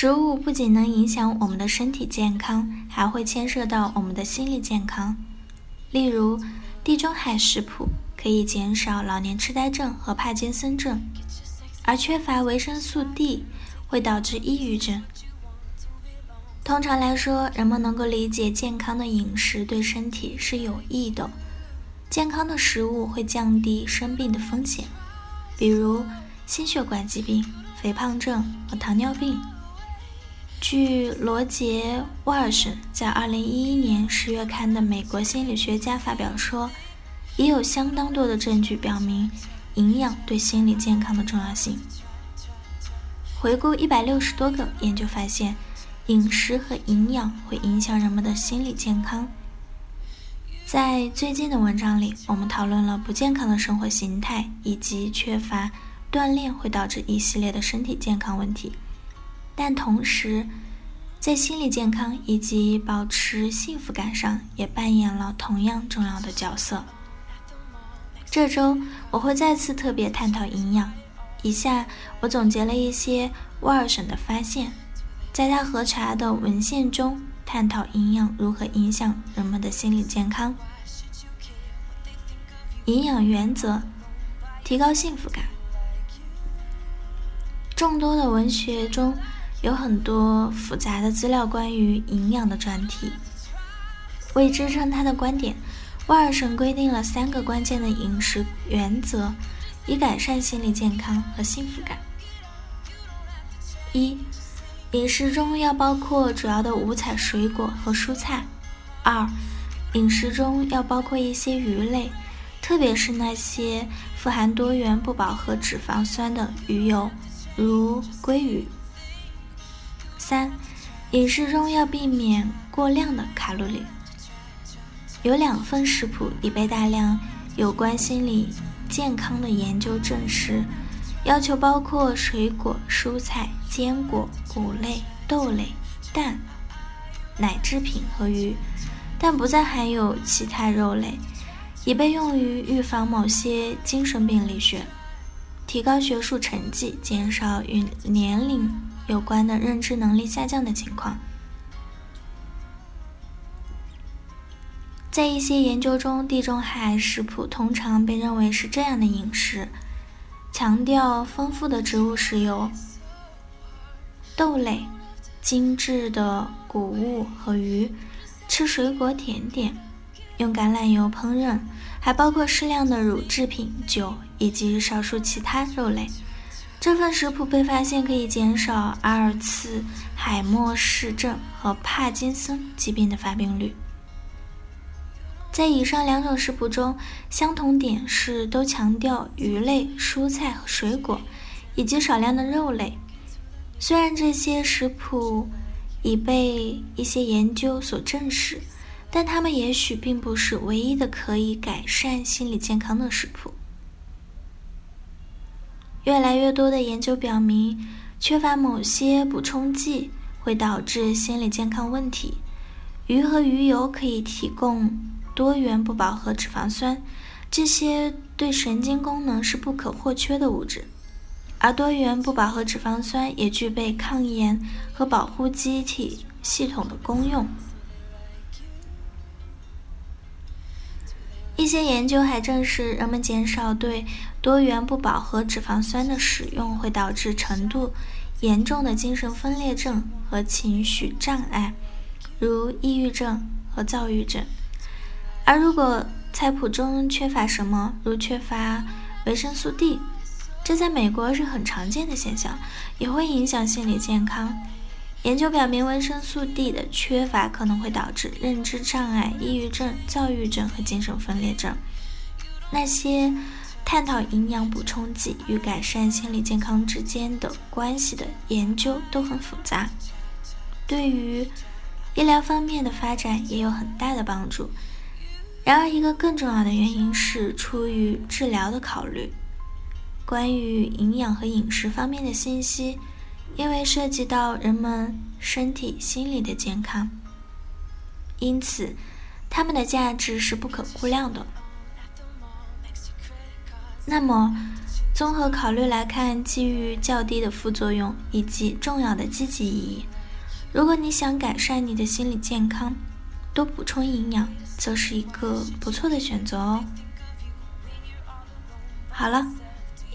食物不仅能影响我们的身体健康，还会牵涉到我们的心理健康。例如，地中海食谱可以减少老年痴呆症和帕金森症，而缺乏维生素 D 会导致抑郁症。通常来说，人们能够理解健康的饮食对身体是有益的。健康的食物会降低生病的风险，比如心血管疾病、肥胖症和糖尿病。据罗杰·沃尔什在2011年十月刊的《美国心理学家》发表说，已有相当多的证据表明营养对心理健康的重要性。回顾160多个研究发现，饮食和营养会影响人们的心理健康。在最近的文章里，我们讨论了不健康的生活形态以及缺乏锻炼会导致一系列的身体健康问题。但同时，在心理健康以及保持幸福感上，也扮演了同样重要的角色。这周我会再次特别探讨营养。以下我总结了一些沃尔什的发现，在他核查的文献中探讨营养如何影响人们的心理健康。营养原则，提高幸福感。众多的文学中。有很多复杂的资料关于营养的专题。为支撑他的观点，威尔森规定了三个关键的饮食原则，以改善心理健康和幸福感。一、饮食中要包括主要的五彩水果和蔬菜。二、饮食中要包括一些鱼类，特别是那些富含多元不饱和脂肪酸的鱼油，如鲑鱼。三，饮食中要避免过量的卡路里。有两份食谱已被大量有关心理健康的研究证实，要求包括水果、蔬菜、坚果、谷类、豆类、蛋、奶制品和鱼，但不再含有其他肉类，已被用于预防某些精神病理学、提高学术成绩、减少与年龄。有关的认知能力下降的情况，在一些研究中，地中海食谱通常被认为是这样的饮食：强调丰富的植物食油、豆类、精致的谷物和鱼，吃水果、甜点，用橄榄油烹饪，还包括适量的乳制品、酒以及少数其他肉类。这份食谱被发现可以减少阿尔茨海默氏症和帕金森疾病的发病率。在以上两种食谱中，相同点是都强调鱼类、蔬菜和水果，以及少量的肉类。虽然这些食谱已被一些研究所证实，但它们也许并不是唯一的可以改善心理健康的食谱。越来越多的研究表明，缺乏某些补充剂会导致心理健康问题。鱼和鱼油可以提供多元不饱和脂肪酸，这些对神经功能是不可或缺的物质。而多元不饱和脂肪酸也具备抗炎和保护机体系统的功用。些研究还证实，人们减少对多元不饱和脂肪酸的使用，会导致程度严重的精神分裂症和情绪障碍，如抑郁症和躁郁症。而如果菜谱中缺乏什么，如缺乏维生素 D，这在美国是很常见的现象，也会影响心理健康。研究表明，维生素 D 的缺乏可能会导致认知障碍、抑郁症、躁郁症和精神分裂症。那些探讨营养补充剂与改善心理健康之间的关系的研究都很复杂。对于医疗方面的发展也有很大的帮助。然而，一个更重要的原因是出于治疗的考虑。关于营养和饮食方面的信息，因为涉及到人们身体、心理的健康，因此它们的价值是不可估量的。那么，综合考虑来看，基于较低的副作用以及重要的积极意义，如果你想改善你的心理健康，多补充营养，则是一个不错的选择哦。好了。